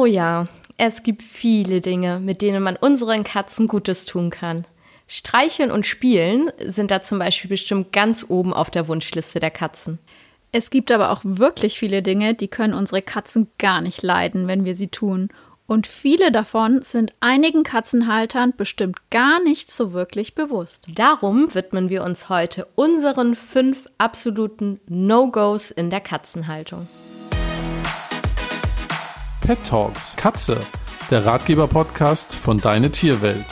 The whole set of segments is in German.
Oh ja, es gibt viele Dinge, mit denen man unseren Katzen Gutes tun kann. Streicheln und Spielen sind da zum Beispiel bestimmt ganz oben auf der Wunschliste der Katzen. Es gibt aber auch wirklich viele Dinge, die können unsere Katzen gar nicht leiden, wenn wir sie tun. Und viele davon sind einigen Katzenhaltern bestimmt gar nicht so wirklich bewusst. Darum widmen wir uns heute unseren fünf absoluten No-Gos in der Katzenhaltung. Pet Talks Katze, der Ratgeber-Podcast von Deine Tierwelt.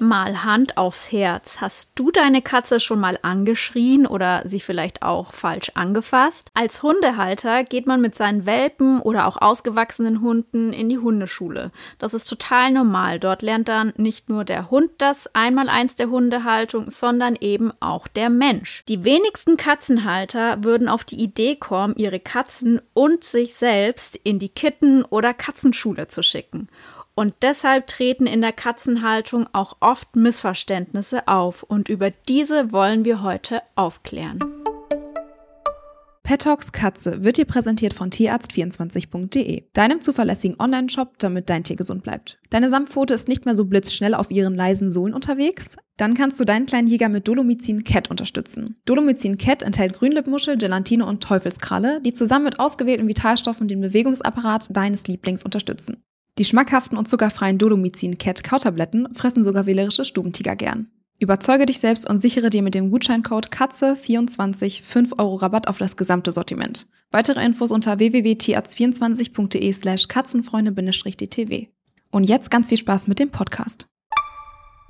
Mal Hand aufs Herz. Hast du deine Katze schon mal angeschrien oder sie vielleicht auch falsch angefasst? Als Hundehalter geht man mit seinen Welpen oder auch ausgewachsenen Hunden in die Hundeschule. Das ist total normal. Dort lernt dann nicht nur der Hund das Einmaleins der Hundehaltung, sondern eben auch der Mensch. Die wenigsten Katzenhalter würden auf die Idee kommen, ihre Katzen und sich selbst in die Kitten- oder Katzenschule zu schicken. Und deshalb treten in der Katzenhaltung auch oft Missverständnisse auf und über diese wollen wir heute aufklären. Petox Katze wird dir präsentiert von tierarzt24.de, deinem zuverlässigen Online-Shop, damit dein Tier gesund bleibt. Deine Samtpfote ist nicht mehr so blitzschnell auf ihren leisen Sohlen unterwegs? Dann kannst du deinen kleinen Jäger mit Dolomycin Cat unterstützen. Dolomycin Cat enthält Grünlippmuschel, Gelatine und Teufelskralle, die zusammen mit ausgewählten Vitalstoffen den Bewegungsapparat deines Lieblings unterstützen. Die schmackhaften und zuckerfreien Dolomycin Cat Kautabletten fressen sogar wählerische Stubentiger gern. Überzeuge dich selbst und sichere dir mit dem Gutscheincode KATZE24 5 Euro Rabatt auf das gesamte Sortiment. Weitere Infos unter www.tierarzt24.de slash katzenfreunde-dtw. Und jetzt ganz viel Spaß mit dem Podcast.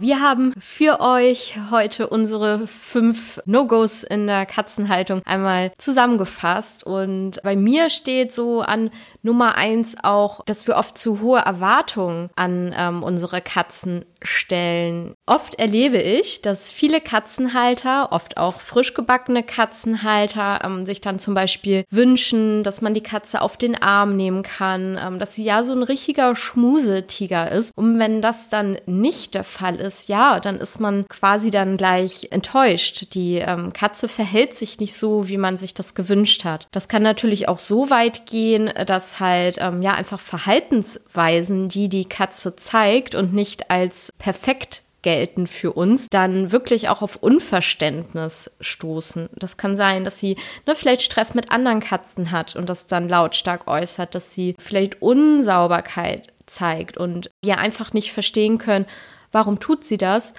Wir haben für euch heute unsere fünf No-Gos in der Katzenhaltung einmal zusammengefasst. Und bei mir steht so an Nummer eins auch, dass wir oft zu hohe Erwartungen an ähm, unsere Katzen stellen. Oft erlebe ich, dass viele Katzenhalter, oft auch frisch gebackene Katzenhalter, ähm, sich dann zum Beispiel wünschen, dass man die Katze auf den Arm nehmen kann, ähm, dass sie ja so ein richtiger Schmusetiger ist. Und wenn das dann nicht der Fall ist, ja, dann ist man quasi dann gleich enttäuscht. Die ähm, Katze verhält sich nicht so, wie man sich das gewünscht hat. Das kann natürlich auch so weit gehen, dass halt ähm, ja einfach Verhaltensweisen, die die Katze zeigt und nicht als perfekt gelten für uns, dann wirklich auch auf Unverständnis stoßen. Das kann sein, dass sie ne, vielleicht Stress mit anderen Katzen hat und das dann lautstark äußert, dass sie vielleicht Unsauberkeit zeigt und wir einfach nicht verstehen können, warum tut sie das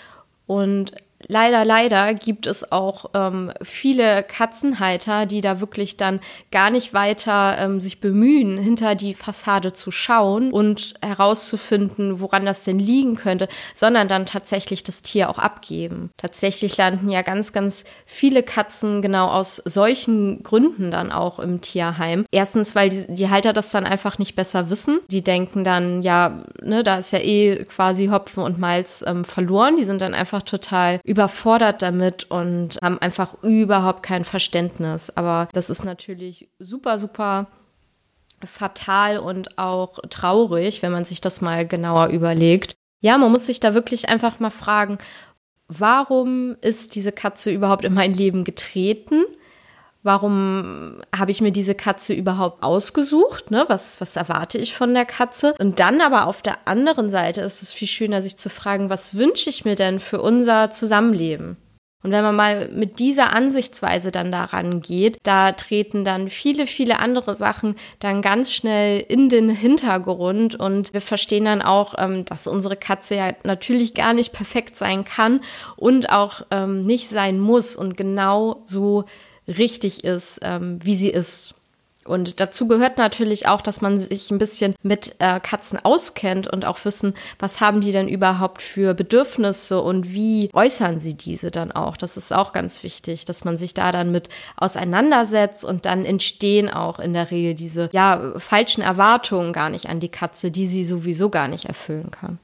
und leider, leider gibt es auch ähm, viele Katzenhalter, die da wirklich dann gar nicht weiter ähm, sich bemühen, hinter die Fassade zu schauen und herauszufinden, woran das denn liegen könnte, sondern dann tatsächlich das Tier auch abgeben. Tatsächlich landen ja ganz, ganz viele Katzen genau aus solchen Gründen dann auch im Tierheim. Erstens, weil die, die Halter das dann einfach nicht besser wissen. Die denken dann, ja, ne, da ist ja eh quasi Hopfen und Malz ähm, verloren. Die sind dann einfach total überfordert damit und haben einfach überhaupt kein Verständnis. Aber das ist natürlich super, super fatal und auch traurig, wenn man sich das mal genauer überlegt. Ja, man muss sich da wirklich einfach mal fragen, warum ist diese Katze überhaupt in mein Leben getreten? Warum habe ich mir diese Katze überhaupt ausgesucht? Ne? Was, was erwarte ich von der Katze? Und dann aber auf der anderen Seite ist es viel schöner, sich zu fragen, was wünsche ich mir denn für unser Zusammenleben? Und wenn man mal mit dieser Ansichtsweise dann daran geht, da treten dann viele, viele andere Sachen dann ganz schnell in den Hintergrund und wir verstehen dann auch, ähm, dass unsere Katze ja natürlich gar nicht perfekt sein kann und auch ähm, nicht sein muss und genau so richtig ist, ähm, wie sie ist. Und dazu gehört natürlich auch, dass man sich ein bisschen mit äh, Katzen auskennt und auch wissen, was haben die denn überhaupt für Bedürfnisse und wie äußern sie diese dann auch. Das ist auch ganz wichtig, dass man sich da dann mit auseinandersetzt und dann entstehen auch in der Regel diese ja falschen Erwartungen gar nicht an die Katze, die sie sowieso gar nicht erfüllen kann.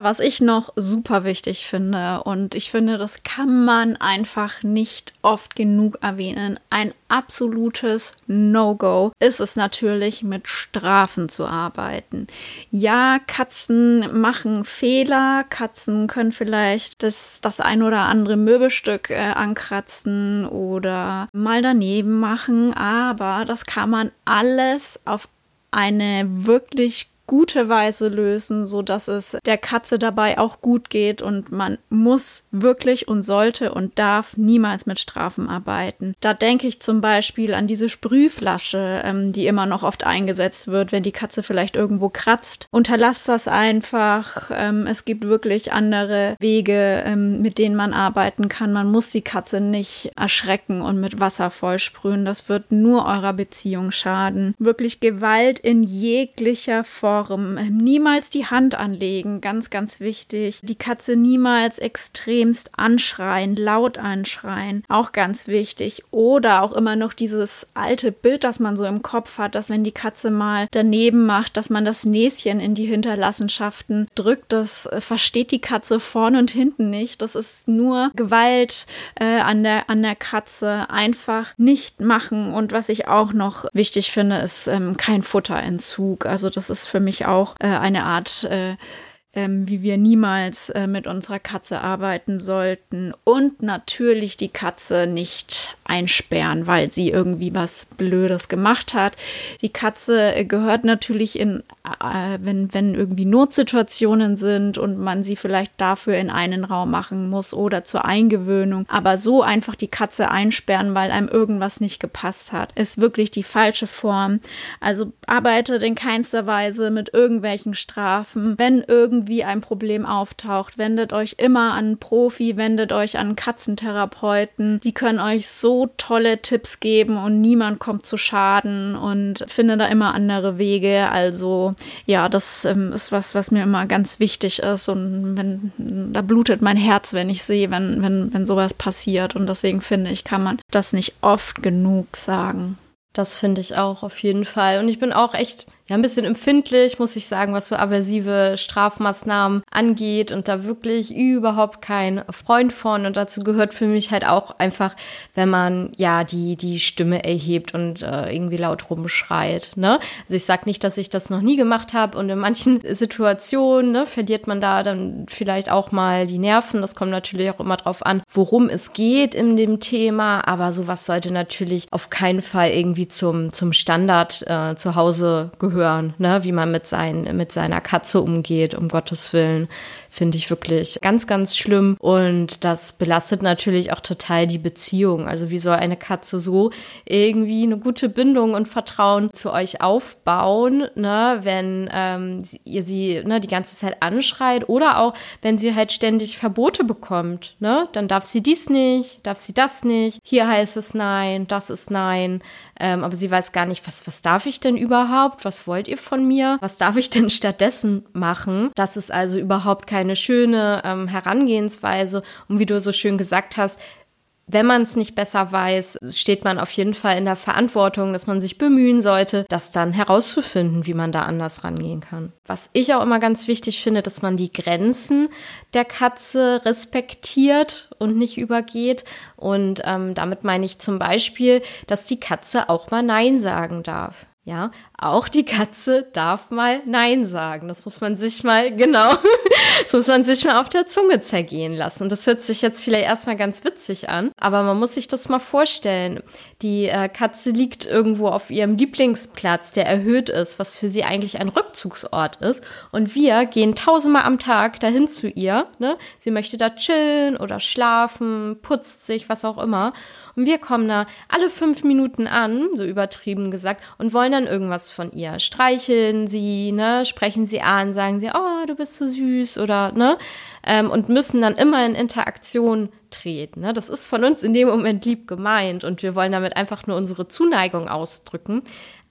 Was ich noch super wichtig finde und ich finde, das kann man einfach nicht oft genug erwähnen, ein absolutes No-Go ist es natürlich, mit Strafen zu arbeiten. Ja, Katzen machen Fehler, Katzen können vielleicht das, das ein oder andere Möbelstück äh, ankratzen oder mal daneben machen, aber das kann man alles auf eine wirklich gute Weise lösen, so dass es der Katze dabei auch gut geht und man muss wirklich und sollte und darf niemals mit Strafen arbeiten. Da denke ich zum Beispiel an diese Sprühflasche, ähm, die immer noch oft eingesetzt wird, wenn die Katze vielleicht irgendwo kratzt. Unterlasst das einfach. Ähm, es gibt wirklich andere Wege, ähm, mit denen man arbeiten kann. Man muss die Katze nicht erschrecken und mit Wasser vollsprühen. Das wird nur eurer Beziehung schaden. Wirklich Gewalt in jeglicher Form Form. Ähm, niemals die Hand anlegen, ganz, ganz wichtig. Die Katze niemals extremst anschreien, laut anschreien, auch ganz wichtig. Oder auch immer noch dieses alte Bild, das man so im Kopf hat, dass wenn die Katze mal daneben macht, dass man das Näschen in die Hinterlassenschaften drückt. Das äh, versteht die Katze vorne und hinten nicht. Das ist nur Gewalt äh, an, der, an der Katze. Einfach nicht machen. Und was ich auch noch wichtig finde, ist ähm, kein Futterentzug. Also das ist für mich auch äh, eine Art äh, ähm, wie wir niemals äh, mit unserer Katze arbeiten sollten und natürlich die Katze nicht einsperren, weil sie irgendwie was Blödes gemacht hat. Die Katze äh, gehört natürlich in, wenn, wenn irgendwie Notsituationen sind und man sie vielleicht dafür in einen Raum machen muss oder zur Eingewöhnung. Aber so einfach die Katze einsperren, weil einem irgendwas nicht gepasst hat, ist wirklich die falsche Form. Also arbeitet in keinster Weise mit irgendwelchen Strafen. Wenn irgendwie ein Problem auftaucht, wendet euch immer an einen Profi, wendet euch an Katzentherapeuten. Die können euch so tolle Tipps geben und niemand kommt zu Schaden und finde da immer andere Wege. Also ja, das ähm, ist was, was mir immer ganz wichtig ist und wenn da blutet mein Herz, wenn ich sehe, wenn, wenn, wenn sowas passiert und deswegen finde ich, kann man das nicht oft genug sagen. Das finde ich auch auf jeden Fall. Und ich bin auch echt ja ein bisschen empfindlich, muss ich sagen, was so aversive Strafmaßnahmen angeht und da wirklich überhaupt kein Freund von. Und dazu gehört für mich halt auch einfach, wenn man ja die, die Stimme erhebt und äh, irgendwie laut rumschreit. Ne? Also ich sag nicht, dass ich das noch nie gemacht habe und in manchen Situationen ne, verliert man da dann vielleicht auch mal die Nerven. Das kommt natürlich auch immer drauf an, worum es geht in dem Thema. Aber sowas sollte natürlich auf keinen Fall irgendwie zum, zum Standard äh, zu Hause gehören hören, ne, wie man mit, sein, mit seiner Katze umgeht, um Gottes Willen finde ich wirklich ganz, ganz schlimm. Und das belastet natürlich auch total die Beziehung. Also wie soll eine Katze so irgendwie eine gute Bindung und Vertrauen zu euch aufbauen, ne, wenn ähm, ihr sie ne, die ganze Zeit anschreit oder auch wenn sie halt ständig Verbote bekommt, ne, dann darf sie dies nicht, darf sie das nicht, hier heißt es nein, das ist nein, ähm, aber sie weiß gar nicht, was, was darf ich denn überhaupt, was wollt ihr von mir, was darf ich denn stattdessen machen. Das ist also überhaupt kein eine schöne ähm, Herangehensweise. Und wie du so schön gesagt hast, wenn man es nicht besser weiß, steht man auf jeden Fall in der Verantwortung, dass man sich bemühen sollte, das dann herauszufinden, wie man da anders rangehen kann. Was ich auch immer ganz wichtig finde, dass man die Grenzen der Katze respektiert und nicht übergeht. Und ähm, damit meine ich zum Beispiel, dass die Katze auch mal Nein sagen darf. Ja, auch die Katze darf mal Nein sagen. Das muss man sich mal, genau, das muss man sich mal auf der Zunge zergehen lassen. Und das hört sich jetzt vielleicht erstmal ganz witzig an, aber man muss sich das mal vorstellen. Die äh, Katze liegt irgendwo auf ihrem Lieblingsplatz, der erhöht ist, was für sie eigentlich ein Rückzugsort ist. Und wir gehen tausendmal am Tag dahin zu ihr. Ne? Sie möchte da chillen oder schlafen, putzt sich, was auch immer. Und wir kommen da alle fünf Minuten an, so übertrieben gesagt, und wollen dann irgendwas von ihr. Streicheln sie, ne, sprechen sie an, sagen sie, oh, du bist so süß oder, ne, ähm, und müssen dann immer in Interaktion treten. Ne? Das ist von uns in dem Moment lieb gemeint und wir wollen damit einfach nur unsere Zuneigung ausdrücken.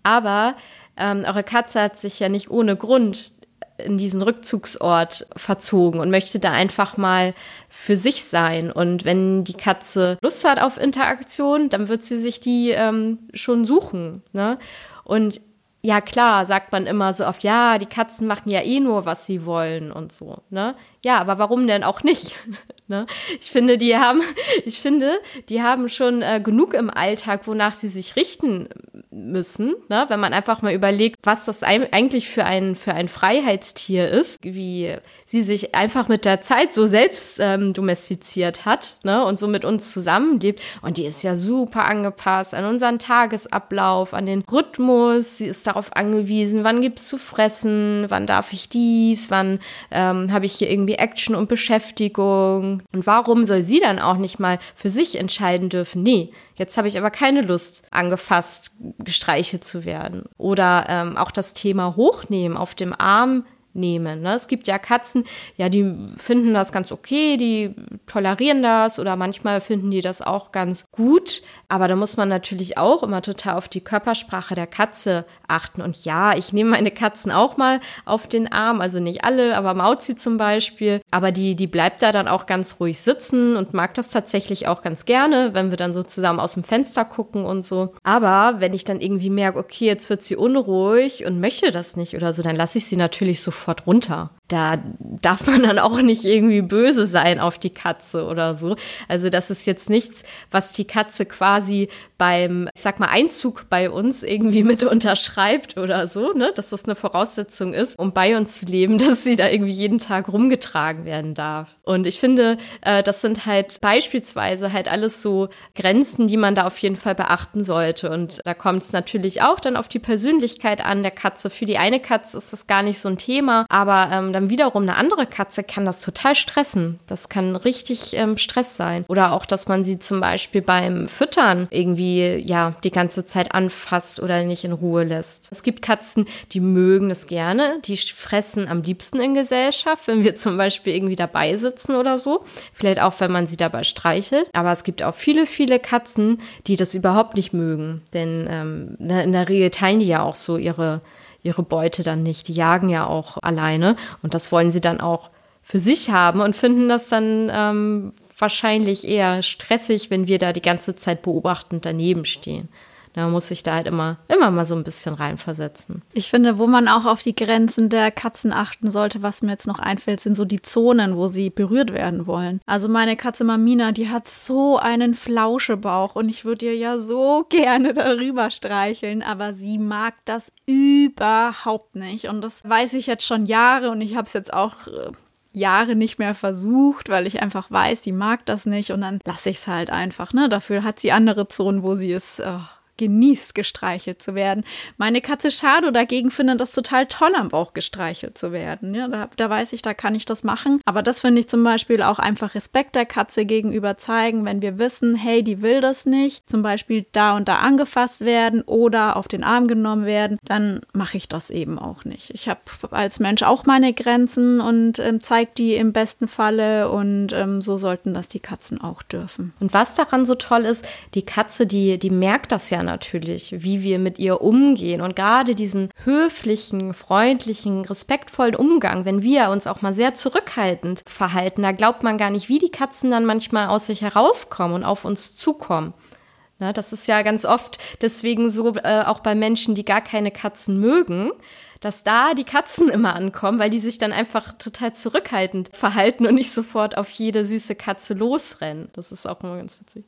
Aber ähm, eure Katze hat sich ja nicht ohne Grund in diesen Rückzugsort verzogen und möchte da einfach mal für sich sein. Und wenn die Katze Lust hat auf Interaktion, dann wird sie sich die ähm, schon suchen. Ne? Und ja klar, sagt man immer so oft, ja, die Katzen machen ja eh nur, was sie wollen und so, ne? Ja, aber warum denn auch nicht? ne? Ich finde, die haben, ich finde, die haben schon äh, genug im Alltag, wonach sie sich richten müssen, ne? Wenn man einfach mal überlegt, was das eigentlich für ein für ein Freiheitstier ist, wie sie sich einfach mit der Zeit so selbst ähm, domestiziert hat, ne? Und so mit uns zusammenlebt. Und die ist ja super angepasst an unseren Tagesablauf, an den Rhythmus. Sie ist darauf angewiesen, wann gibt's zu fressen, wann darf ich dies, wann ähm, habe ich hier irgendwie Action und Beschäftigung. Und warum soll sie dann auch nicht mal für sich entscheiden dürfen? Nee, jetzt habe ich aber keine Lust, angefasst, gestreichelt zu werden. Oder ähm, auch das Thema Hochnehmen auf dem Arm nehmen. Ne? Es gibt ja Katzen, ja, die finden das ganz okay, die tolerieren das oder manchmal finden die das auch ganz gut. Aber da muss man natürlich auch immer total auf die Körpersprache der Katze achten. Und ja, ich nehme meine Katzen auch mal auf den Arm, also nicht alle, aber Mauzi zum Beispiel. Aber die, die bleibt da dann auch ganz ruhig sitzen und mag das tatsächlich auch ganz gerne, wenn wir dann so zusammen aus dem Fenster gucken und so. Aber wenn ich dann irgendwie merke, okay, jetzt wird sie unruhig und möchte das nicht oder so, dann lasse ich sie natürlich sofort runter da darf man dann auch nicht irgendwie böse sein auf die Katze oder so. Also das ist jetzt nichts, was die Katze quasi beim, ich sag mal, Einzug bei uns irgendwie mit unterschreibt oder so, ne? Dass das eine Voraussetzung ist, um bei uns zu leben, dass sie da irgendwie jeden Tag rumgetragen werden darf. Und ich finde, äh, das sind halt beispielsweise halt alles so Grenzen, die man da auf jeden Fall beachten sollte. Und da kommt es natürlich auch dann auf die Persönlichkeit an der Katze. Für die eine Katze ist das gar nicht so ein Thema, aber ähm, dann wiederum eine andere Katze kann das total stressen. Das kann richtig ähm, Stress sein. Oder auch, dass man sie zum Beispiel beim Füttern irgendwie, ja, die ganze Zeit anfasst oder nicht in Ruhe lässt. Es gibt Katzen, die mögen es gerne. Die fressen am liebsten in Gesellschaft, wenn wir zum Beispiel irgendwie dabei sitzen oder so. Vielleicht auch, wenn man sie dabei streichelt. Aber es gibt auch viele, viele Katzen, die das überhaupt nicht mögen. Denn ähm, in der Regel teilen die ja auch so ihre ihre Beute dann nicht. Die jagen ja auch alleine und das wollen sie dann auch für sich haben und finden das dann ähm, wahrscheinlich eher stressig, wenn wir da die ganze Zeit beobachtend daneben stehen. Da muss ich da halt immer, immer mal so ein bisschen reinversetzen. Ich finde, wo man auch auf die Grenzen der Katzen achten sollte, was mir jetzt noch einfällt, sind so die Zonen, wo sie berührt werden wollen. Also meine Katze Mamina, die hat so einen Flauschebauch und ich würde ihr ja so gerne darüber streicheln, aber sie mag das überhaupt nicht. Und das weiß ich jetzt schon Jahre und ich habe es jetzt auch äh, Jahre nicht mehr versucht, weil ich einfach weiß, sie mag das nicht und dann lasse ich es halt einfach. Ne? Dafür hat sie andere Zonen, wo sie es oh, genießt, gestreichelt zu werden. Meine Katze Shadow dagegen findet das total toll, am Bauch gestreichelt zu werden. Ja, da, da weiß ich, da kann ich das machen. Aber das finde ich zum Beispiel auch einfach Respekt der Katze gegenüber zeigen, wenn wir wissen, hey, die will das nicht, zum Beispiel da und da angefasst werden oder auf den Arm genommen werden, dann mache ich das eben auch nicht. Ich habe als Mensch auch meine Grenzen und ähm, zeige die im besten Falle und ähm, so sollten das die Katzen auch dürfen. Und was daran so toll ist, die Katze, die, die merkt das ja natürlich, wie wir mit ihr umgehen. Und gerade diesen höflichen, freundlichen, respektvollen Umgang, wenn wir uns auch mal sehr zurückhaltend verhalten, da glaubt man gar nicht, wie die Katzen dann manchmal aus sich herauskommen und auf uns zukommen. Na, das ist ja ganz oft deswegen so, äh, auch bei Menschen, die gar keine Katzen mögen, dass da die Katzen immer ankommen, weil die sich dann einfach total zurückhaltend verhalten und nicht sofort auf jede süße Katze losrennen. Das ist auch immer ganz witzig.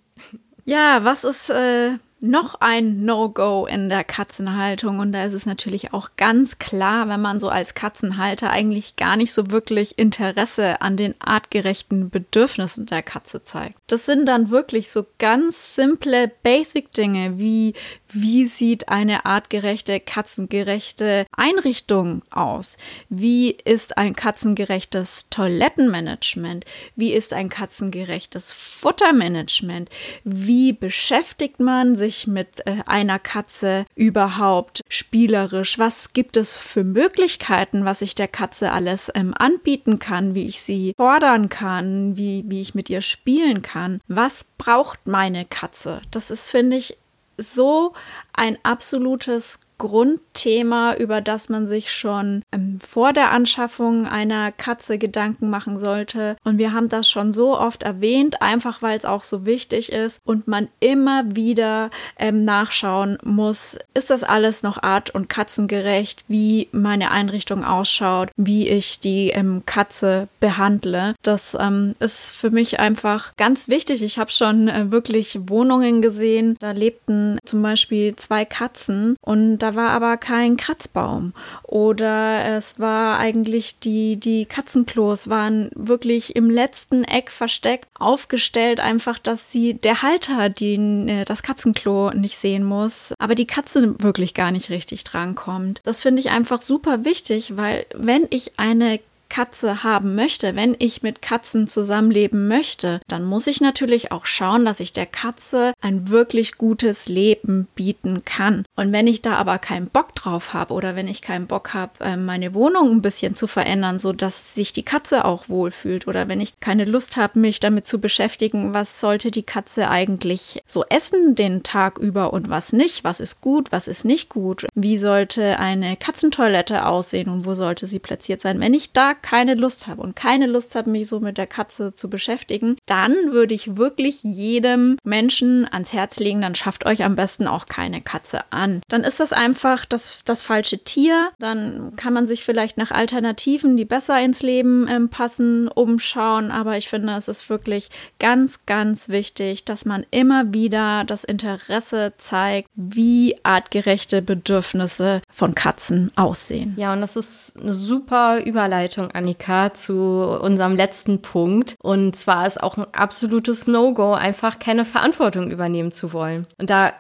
Ja, was ist äh, noch ein No-Go in der Katzenhaltung. Und da ist es natürlich auch ganz klar, wenn man so als Katzenhalter eigentlich gar nicht so wirklich Interesse an den artgerechten Bedürfnissen der Katze zeigt. Das sind dann wirklich so ganz simple Basic-Dinge wie wie sieht eine artgerechte, katzengerechte Einrichtung aus? Wie ist ein katzengerechtes Toilettenmanagement? Wie ist ein katzengerechtes Futtermanagement? Wie beschäftigt man sich mit äh, einer Katze überhaupt spielerisch? Was gibt es für Möglichkeiten, was ich der Katze alles ähm, anbieten kann, wie ich sie fordern kann, wie, wie ich mit ihr spielen kann? Was braucht meine Katze? Das ist, finde ich, so ein absolutes Grundthema, über das man sich schon ähm, vor der Anschaffung einer Katze Gedanken machen sollte. Und wir haben das schon so oft erwähnt, einfach weil es auch so wichtig ist und man immer wieder ähm, nachschauen muss, ist das alles noch art- und katzengerecht, wie meine Einrichtung ausschaut, wie ich die ähm, Katze behandle. Das ähm, ist für mich einfach ganz wichtig. Ich habe schon äh, wirklich Wohnungen gesehen, da lebten zum Beispiel zwei Katzen und da war aber kein Kratzbaum. Oder es war eigentlich die, die Katzenklos waren wirklich im letzten Eck versteckt, aufgestellt, einfach, dass sie der Halter den, äh, das Katzenklo nicht sehen muss, aber die Katze wirklich gar nicht richtig drankommt. Das finde ich einfach super wichtig, weil wenn ich eine Katze haben möchte, wenn ich mit Katzen zusammenleben möchte, dann muss ich natürlich auch schauen, dass ich der Katze ein wirklich gutes Leben bieten kann. Und wenn ich da aber keinen Bock drauf habe oder wenn ich keinen Bock habe, ähm, meine Wohnung ein bisschen zu verändern, so dass sich die Katze auch wohlfühlt oder wenn ich keine Lust habe, mich damit zu beschäftigen, was sollte die Katze eigentlich so essen den Tag über und was nicht, was ist gut, was ist nicht gut, wie sollte eine Katzentoilette aussehen und wo sollte sie platziert sein. Wenn ich da keine Lust habe und keine Lust habe, mich so mit der Katze zu beschäftigen, dann würde ich wirklich jedem Menschen ans Herz legen, dann schafft euch am besten auch keine Katze an. Dann ist das einfach das, das falsche Tier. Dann kann man sich vielleicht nach Alternativen, die besser ins Leben ähm, passen, umschauen. Aber ich finde, es ist wirklich ganz, ganz wichtig, dass man immer wieder das Interesse zeigt, wie artgerechte Bedürfnisse von Katzen aussehen. Ja, und das ist eine super Überleitung Annika, zu unserem letzten Punkt. Und zwar ist auch ein absolutes No-Go, einfach keine Verantwortung übernehmen zu wollen. Und da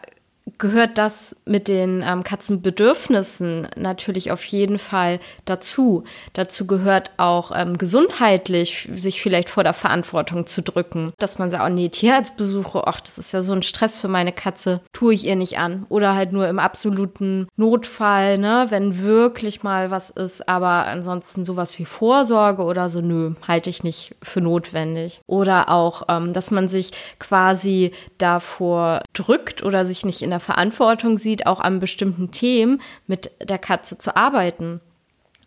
gehört das mit den ähm, Katzenbedürfnissen natürlich auf jeden Fall dazu. Dazu gehört auch ähm, gesundheitlich sich vielleicht vor der Verantwortung zu drücken, dass man sagt, oh nee, Tierarztbesuche, ach, das ist ja so ein Stress für meine Katze, tue ich ihr nicht an. Oder halt nur im absoluten Notfall, ne, wenn wirklich mal was ist, aber ansonsten sowas wie Vorsorge oder so, nö, halte ich nicht für notwendig. Oder auch, ähm, dass man sich quasi davor drückt oder sich nicht in der Verantwortung sieht, auch an bestimmten Themen mit der Katze zu arbeiten.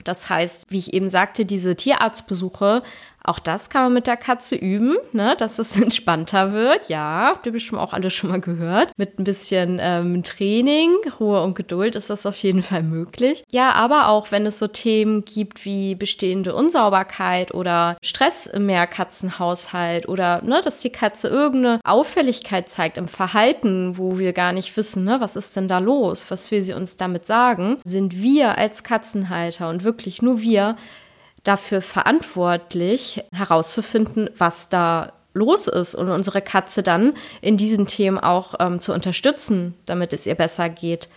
Das heißt, wie ich eben sagte, diese Tierarztbesuche auch das kann man mit der Katze üben, ne, dass es entspannter wird. Ja, habt ihr bestimmt auch alle schon mal gehört. Mit ein bisschen ähm, Training, Ruhe und Geduld ist das auf jeden Fall möglich. Ja, aber auch wenn es so Themen gibt wie bestehende Unsauberkeit oder Stress im Mehrkatzenhaushalt oder ne, dass die Katze irgendeine Auffälligkeit zeigt im Verhalten, wo wir gar nicht wissen, ne, was ist denn da los, was will sie uns damit sagen, sind wir als Katzenhalter und wirklich nur wir dafür verantwortlich, herauszufinden, was da los ist und unsere Katze dann in diesen Themen auch ähm, zu unterstützen, damit es ihr besser geht.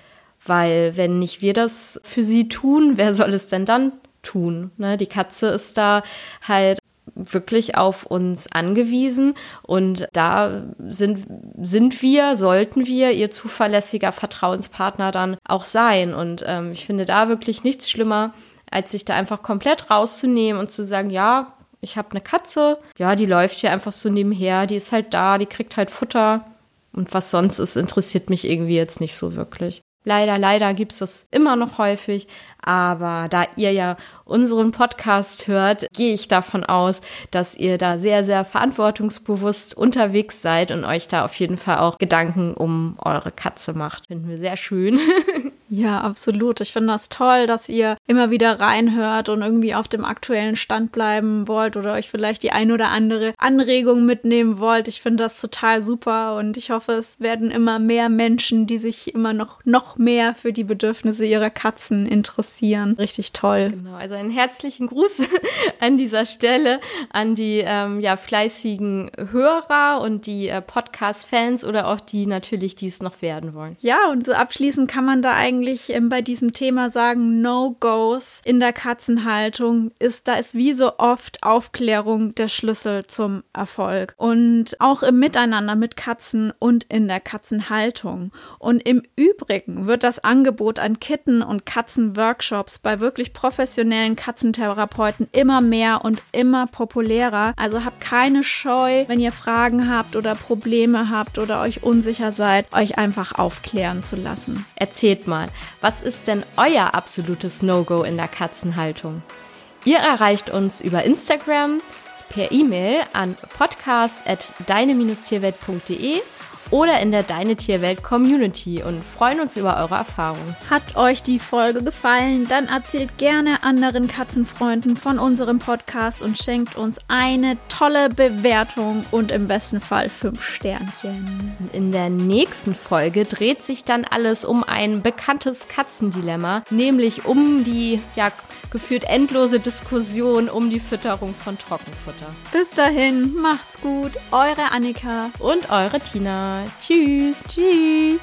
Weil wenn nicht wir das für sie tun, wer soll es denn dann tun? Ne? Die Katze ist da halt wirklich auf uns angewiesen und da sind, sind wir, sollten wir ihr zuverlässiger Vertrauenspartner dann auch sein. Und ähm, ich finde da wirklich nichts schlimmer, als sich da einfach komplett rauszunehmen und zu sagen, ja, ich habe eine Katze, ja, die läuft hier einfach so nebenher, die ist halt da, die kriegt halt Futter und was sonst ist, interessiert mich irgendwie jetzt nicht so wirklich. Leider, leider gibt's das immer noch häufig, aber da ihr ja unseren Podcast hört, gehe ich davon aus, dass ihr da sehr, sehr verantwortungsbewusst unterwegs seid und euch da auf jeden Fall auch Gedanken um eure Katze macht. Finden wir sehr schön. Ja, absolut. Ich finde das toll, dass ihr immer wieder reinhört und irgendwie auf dem aktuellen Stand bleiben wollt oder euch vielleicht die ein oder andere Anregung mitnehmen wollt. Ich finde das total super und ich hoffe, es werden immer mehr Menschen, die sich immer noch, noch mehr für die Bedürfnisse ihrer Katzen interessieren. Richtig toll. Genau, also einen herzlichen Gruß an dieser Stelle an die ähm, ja, fleißigen Hörer und die äh, Podcast-Fans oder auch die natürlich, die es noch werden wollen. Ja, und so abschließend kann man da eigentlich eigentlich ähm, bei diesem Thema sagen, No-Gos in der Katzenhaltung ist, da ist wie so oft Aufklärung der Schlüssel zum Erfolg. Und auch im Miteinander mit Katzen und in der Katzenhaltung. Und im Übrigen wird das Angebot an Kitten- und Katzenworkshops bei wirklich professionellen Katzentherapeuten immer mehr und immer populärer. Also habt keine Scheu, wenn ihr Fragen habt oder Probleme habt oder euch unsicher seid, euch einfach aufklären zu lassen. Erzählt mal Was ist denn euer absolutes No-Go in der Katzenhaltung? Ihr erreicht uns über Instagram, per E-Mail an podcast.deine-tierwelt.de oder in der Deine Tierwelt Community und freuen uns über eure Erfahrungen. Hat euch die Folge gefallen? Dann erzählt gerne anderen Katzenfreunden von unserem Podcast und schenkt uns eine tolle Bewertung und im besten Fall fünf Sternchen. In der nächsten Folge dreht sich dann alles um ein bekanntes Katzendilemma, nämlich um die ja geführt endlose Diskussion um die Fütterung von Trockenfutter. Bis dahin, macht's gut, eure Annika und eure Tina. Tschüss. Tschüss.